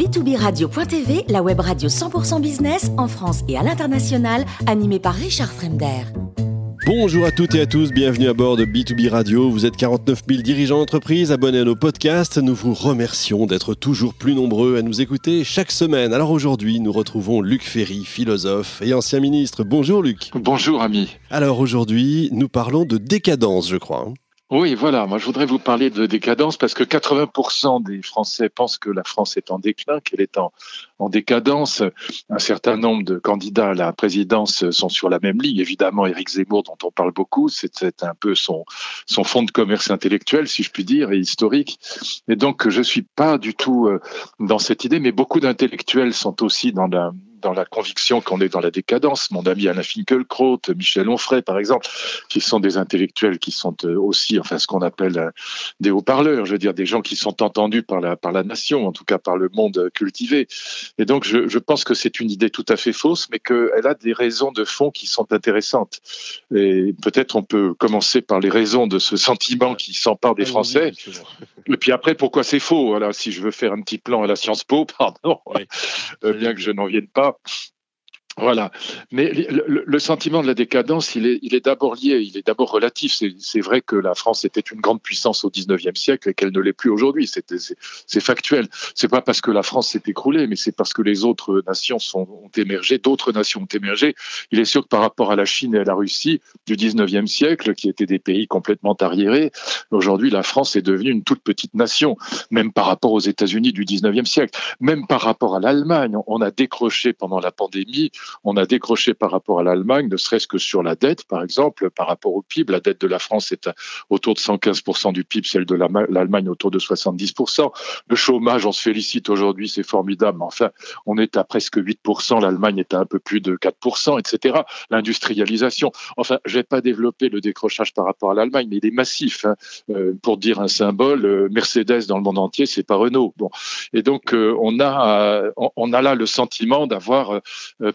B2B Radio.tv, la web radio 100% business en France et à l'international, animée par Richard Fremder. Bonjour à toutes et à tous, bienvenue à bord de B2B Radio. Vous êtes 49 000 dirigeants d'entreprise abonnés à nos podcasts. Nous vous remercions d'être toujours plus nombreux à nous écouter chaque semaine. Alors aujourd'hui, nous retrouvons Luc Ferry, philosophe et ancien ministre. Bonjour Luc. Bonjour ami. Alors aujourd'hui, nous parlons de décadence, je crois. Oui, voilà. Moi, je voudrais vous parler de décadence parce que 80% des Français pensent que la France est en déclin, qu'elle est en, en décadence. Un certain nombre de candidats à la présidence sont sur la même ligne. Évidemment, Éric Zemmour, dont on parle beaucoup, c'est un peu son, son fonds de commerce intellectuel, si je puis dire, et historique. Et donc, je suis pas du tout euh, dans cette idée, mais beaucoup d'intellectuels sont aussi dans la, dans la conviction qu'on est dans la décadence. Mon ami Alain Finkielkraut, Michel Onfray, par exemple, qui sont des intellectuels qui sont euh, aussi, enfin, ce qu'on appelle euh, des haut-parleurs, je veux dire, des gens qui sont entendus par la, par la nation, en tout cas par le monde cultivé. Et donc, je, je pense que c'est une idée tout à fait fausse, mais qu'elle a des raisons de fond qui sont intéressantes. Et peut-être on peut commencer par les raisons de ce sentiment qui s'empare des Français. Et puis après, pourquoi c'est faux? Voilà, si je veux faire un petit plan à la Sciences Po, pardon, euh, bien que je n'en vienne pas, up. Voilà. Mais le, sentiment de la décadence, il est, il est d'abord lié, il est d'abord relatif. C'est vrai que la France était une grande puissance au 19e siècle et qu'elle ne l'est plus aujourd'hui. C'est factuel. C'est pas parce que la France s'est écroulée, mais c'est parce que les autres nations sont, ont émergé, d'autres nations ont émergé. Il est sûr que par rapport à la Chine et à la Russie du 19e siècle, qui étaient des pays complètement arriérés, aujourd'hui, la France est devenue une toute petite nation, même par rapport aux États-Unis du 19e siècle, même par rapport à l'Allemagne. On a décroché pendant la pandémie on a décroché par rapport à l'Allemagne, ne serait-ce que sur la dette, par exemple, par rapport au PIB. La dette de la France est autour de 115% du PIB, celle de l'Allemagne autour de 70%. Le chômage, on se félicite aujourd'hui, c'est formidable, enfin, on est à presque 8%, l'Allemagne est à un peu plus de 4%, etc. L'industrialisation, enfin, je vais pas développer le décrochage par rapport à l'Allemagne, mais il est massif. Hein. Euh, pour dire un symbole, euh, Mercedes dans le monde entier, c'est pas Renault. Bon, et donc euh, on a on a là le sentiment d'avoir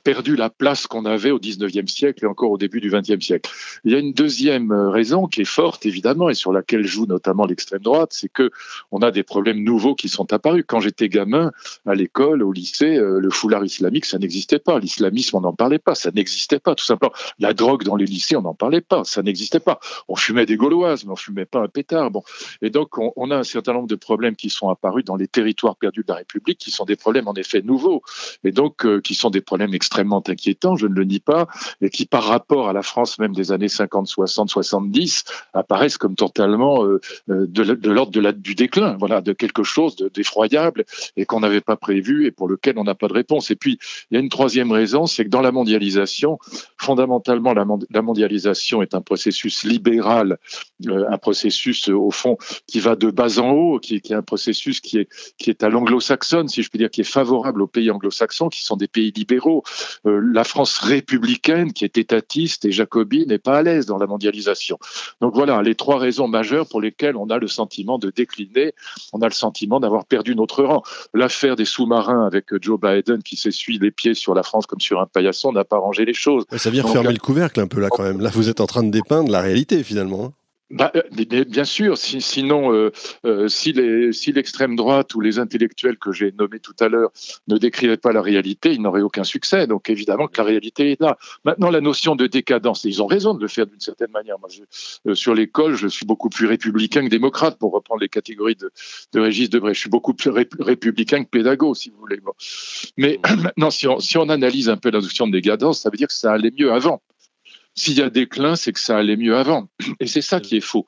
perdu la place qu'on avait au 19e siècle et encore au début du 20e siècle. Il y a une deuxième euh, raison qui est forte, évidemment, et sur laquelle joue notamment l'extrême droite, c'est que on a des problèmes nouveaux qui sont apparus. Quand j'étais gamin, à l'école, au lycée, euh, le foulard islamique, ça n'existait pas. L'islamisme, on n'en parlait pas. Ça n'existait pas, tout simplement. La drogue dans les lycées, on n'en parlait pas. Ça n'existait pas. On fumait des gauloises, mais on fumait pas un pétard. Bon. Et donc, on, on a un certain nombre de problèmes qui sont apparus dans les territoires perdus de la République, qui sont des problèmes, en effet, nouveaux. Et donc, euh, qui sont des problèmes extrêmement inquiétant, je ne le nie pas, et qui par rapport à la France même des années 50, 60, 70 apparaissent comme totalement euh, euh, de, l'ordre du déclin, voilà, de quelque chose d'effroyable et qu'on n'avait pas prévu et pour lequel on n'a pas de réponse. Et puis il y a une troisième raison, c'est que dans la mondialisation, fondamentalement la, mondialisation est un processus libéral, euh, un processus au fond qui va de bas en haut, qui, qui est un processus qui est qui est à l'anglo-saxonne, si je puis dire, qui est favorable aux pays anglo-saxons, qui sont des pays libéraux. Euh, la France républicaine, qui est étatiste et jacobine, n'est pas à l'aise dans la mondialisation. Donc voilà les trois raisons majeures pour lesquelles on a le sentiment de décliner, on a le sentiment d'avoir perdu notre rang. L'affaire des sous-marins avec Joe Biden qui s'essuie les pieds sur la France comme sur un paillasson n'a pas rangé les choses. Ça vient refermer le couvercle un peu là quand même. Là, vous êtes en train de dépeindre la réalité finalement. Bah, euh, bien sûr, sinon, euh, euh, si l'extrême droite ou les intellectuels que j'ai nommés tout à l'heure ne décrivaient pas la réalité, ils n'auraient aucun succès. Donc évidemment que la réalité est là. Maintenant, la notion de décadence, ils ont raison de le faire d'une certaine manière. Moi, sur l'école, je suis beaucoup plus républicain que démocrate, pour reprendre les catégories de, de Régis Debray. Je suis beaucoup plus républicain que pédago, si vous voulez. Mais maintenant, si on, si on analyse un peu la notion de décadence, ça veut dire que ça allait mieux avant. S'il y a déclin, c'est que ça allait mieux avant. Et c'est ça qui est faux.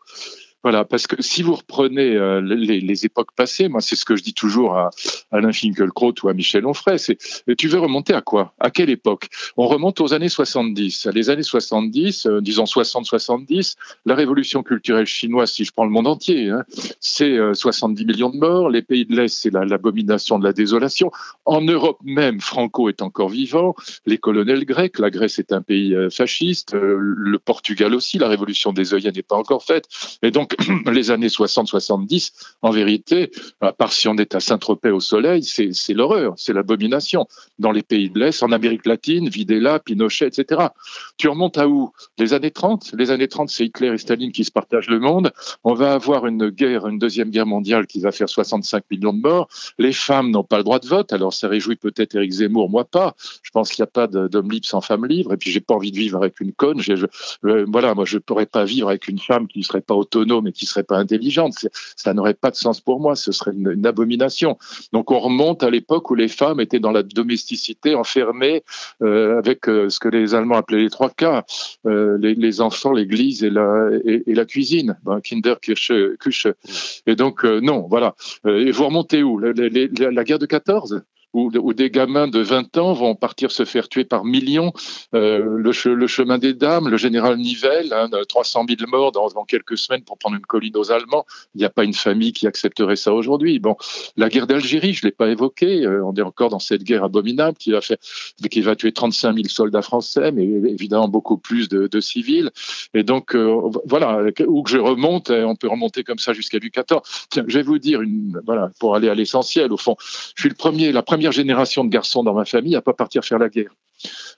Voilà, parce que si vous reprenez euh, les, époques passées, moi c'est ce que je dis toujours à, Alain Finkielkraut ou à Michel Onfray, c'est tu veux remonter à quoi? À quelle époque? On remonte aux années 70. Les années 70, euh, disons 60-70, la révolution culturelle chinoise, si je prends le monde entier, hein, c'est 70 euh, millions de morts. Les pays de l'Est, c'est l'abomination de la désolation. En Europe même, Franco est encore vivant. Les colonels grecs, la Grèce est un pays fasciste. le Portugal aussi, la révolution des œillets n'est pas encore faite. Et donc les années 60-70, en vérité, à part si on est à Saint-Tropez au soleil, c'est l'horreur, c'est l'abomination. Dans les pays de l'Est, en Amérique latine, Videla, Pinochet, etc. Tu remontes à où? Les années 30. Les années 30, c'est Hitler et Staline qui se partagent le monde. On va avoir une guerre, une deuxième guerre mondiale qui va faire 65 millions de morts. Les femmes n'ont pas le droit de vote. Alors ça réjouit peut-être Éric Zemmour, moi pas. Je pense qu'il n'y a pas d'homme libre sans femme libre. Et puis j'ai pas envie de vivre avec une conne. Euh, voilà, moi je pourrais pas vivre avec une femme qui ne serait pas autonome et qui serait pas intelligente. Ça n'aurait pas de sens pour moi. Ce serait une, abomination. Donc on remonte à l'époque où les femmes étaient dans la domesticité, enfermées euh, avec euh, ce que les Allemands appelaient les trois K les, enfants, l'église et la, et, la cuisine, ben. Et donc non, voilà. et vous remontez où? La, la guerre de 14 où, des gamins de 20 ans vont partir se faire tuer par millions. Euh, le, chemin des dames, le général Nivelle, 300 hein, 000 morts dans, quelques semaines pour prendre une colline aux Allemands. Il n'y a pas une famille qui accepterait ça aujourd'hui. Bon, la guerre d'Algérie, je l'ai pas évoquée. Euh, on est encore dans cette guerre abominable qui va faire, qui va tuer 35 000 soldats français, mais évidemment beaucoup plus de, civils. Et donc euh, voilà, où que je remonte, on peut remonter comme ça jusqu'à du 14. Tiens, je vais vous dire une, voilà, pour aller à l'essentiel. Au fond, je suis le premier, la première génération de garçons dans ma famille à pas partir faire la guerre.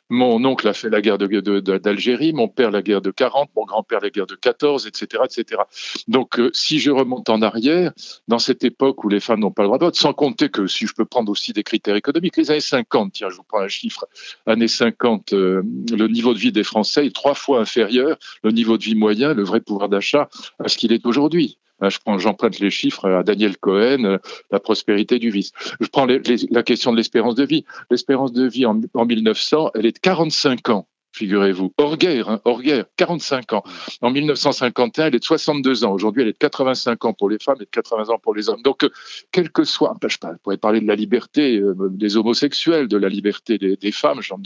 Mon oncle a fait la guerre d'Algérie, mon père la guerre de 40, mon grand-père la guerre de 14, etc., etc. Donc, euh, si je remonte en arrière, dans cette époque où les femmes n'ont pas le droit de vote, sans compter que si je peux prendre aussi des critères économiques, les années 50, tiens, je vous prends un chiffre, années 50, euh, le niveau de vie des Français est trois fois inférieur, le niveau de vie moyen, le vrai pouvoir d'achat, à ce qu'il est aujourd'hui. Hein, je prends, j'emprunte les chiffres à Daniel Cohen, euh, la prospérité du vice. Je prends la question de l'espérance de vie. L'espérance de vie en, 1900, elle est de 45 ans figurez-vous, hors guerre, hein, hors guerre, 45 ans. En 1951, elle est de 62 ans. Aujourd'hui, elle est de 85 ans pour les femmes et de 80 ans pour les hommes. Donc, euh, quel que soit, je pourrais parler de la liberté euh, des homosexuels, de la liberté des femmes, j'en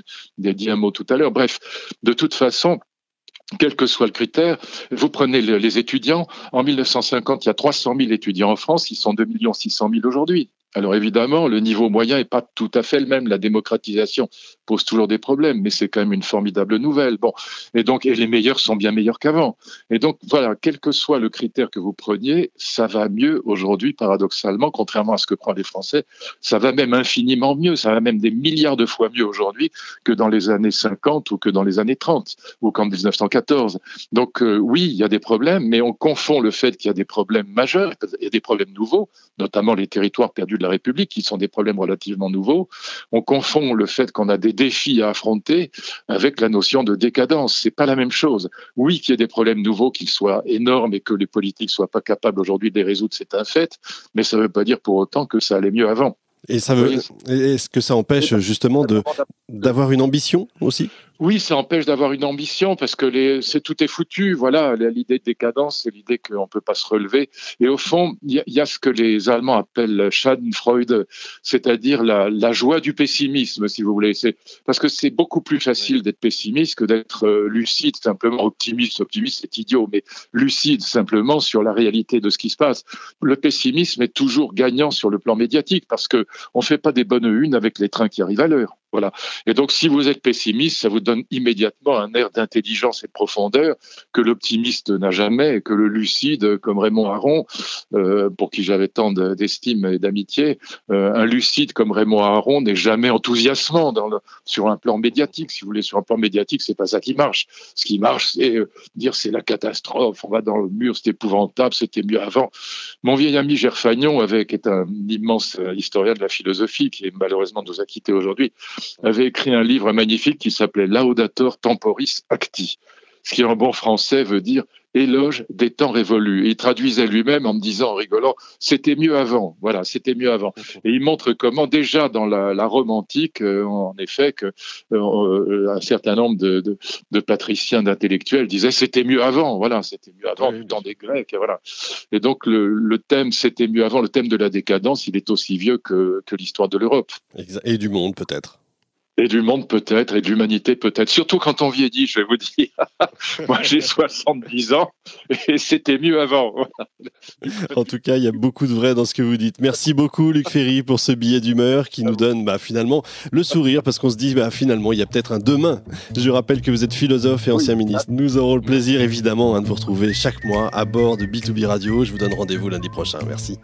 ai dit un mot tout à l'heure. Bref, de toute façon, quel que soit le critère, vous prenez les étudiants. En 1950, il y a 300 000 étudiants en France, ils sont 2 600 000 aujourd'hui. Alors évidemment, le niveau moyen n'est pas tout à fait le même. La démocratisation pose toujours des problèmes, mais c'est quand même une formidable nouvelle. Bon, et donc et les meilleurs sont bien meilleurs qu'avant. Et donc voilà, quel que soit le critère que vous preniez, ça va mieux aujourd'hui, paradoxalement, contrairement à ce que prennent les Français. Ça va même infiniment mieux. Ça va même des milliards de fois mieux aujourd'hui que dans les années 50 ou que dans les années 30 ou qu'en 1914. Donc euh, oui, il y a des problèmes, mais on confond le fait qu'il y a des problèmes majeurs, il y a des problèmes nouveaux, notamment les territoires perdus de la République, qui sont des problèmes relativement nouveaux. On confond le fait qu'on a des défis à affronter avec la notion de décadence. C'est pas la même chose. Oui, qu'il y ait des problèmes nouveaux, qu'ils soient énormes et que les politiques soient pas capables aujourd'hui de les résoudre, c'est un fait. Mais ça ne veut pas dire pour autant que ça allait mieux avant. Et ça veut, est-ce que ça empêche justement de d'avoir une ambition aussi? Oui, ça empêche d'avoir une ambition parce que c'est tout est foutu. Voilà, l'idée de décadence, c'est l'idée qu'on peut pas se relever. Et au fond, il y, a ce que les Allemands appellent Schadenfreude, c'est-à-dire la, la, joie du pessimisme, si vous voulez. C'est parce que c'est beaucoup plus facile d'être pessimiste que d'être euh, lucide, simplement optimiste. Optimiste, c'est idiot, mais lucide simplement sur la réalité de ce qui se passe. Le pessimisme est toujours gagnant sur le plan médiatique parce que on fait pas des bonnes unes avec les trains qui arrivent à l'heure. Voilà. Et donc, si vous êtes pessimiste, ça vous donne immédiatement un air d'intelligence et de profondeur que l'optimiste n'a jamais, que le lucide, comme Raymond Aron, euh, pour qui j'avais tant d'estime et d'amitié, euh, un lucide comme Raymond Aron n'est jamais enthousiasmant dans le, sur un plan médiatique. Si vous voulez, sur un plan médiatique, c'est pas ça qui marche. Ce qui marche, c'est euh, dire c'est la catastrophe, on va dans le mur, c'est épouvantable, c'était mieux avant. Mon vieil ami Gerfagnon, avec, est un immense historien de la philosophie, qui malheureusement nous a quittés aujourd'hui, avait écrit un livre magnifique qui s'appelait Laudator Temporis Acti, ce qui en bon français veut dire éloge des temps révolus. il traduisait lui-même en me disant, en rigolant, c'était mieux avant. Voilà, c'était mieux avant. Et il montre comment, déjà dans la, la Rome antique, euh, en effet, que euh, un certain nombre de, de, de patriciens, d'intellectuels disaient c'était mieux avant. Voilà, c'était mieux avant, du temps des Grecs. Et voilà. Et donc le, le thème c'était mieux avant, le thème de la décadence, il est aussi vieux que, que l'histoire de l'Europe. Et du monde peut-être. Et du monde peut-être, et de l'humanité peut-être. Surtout quand on vieillit, je vais vous dire. Moi, j'ai 70 ans et c'était mieux avant. en tout cas, il y a beaucoup de vrai dans ce que vous dites. Merci beaucoup, Luc Ferry, pour ce billet d'humeur qui nous donne bah, finalement le sourire parce qu'on se dit bah, finalement, il y a peut-être un demain. Je rappelle que vous êtes philosophe et ancien ministre. Nous aurons le plaisir évidemment hein, de vous retrouver chaque mois à bord de B2B Radio. Je vous donne rendez-vous lundi prochain. Merci.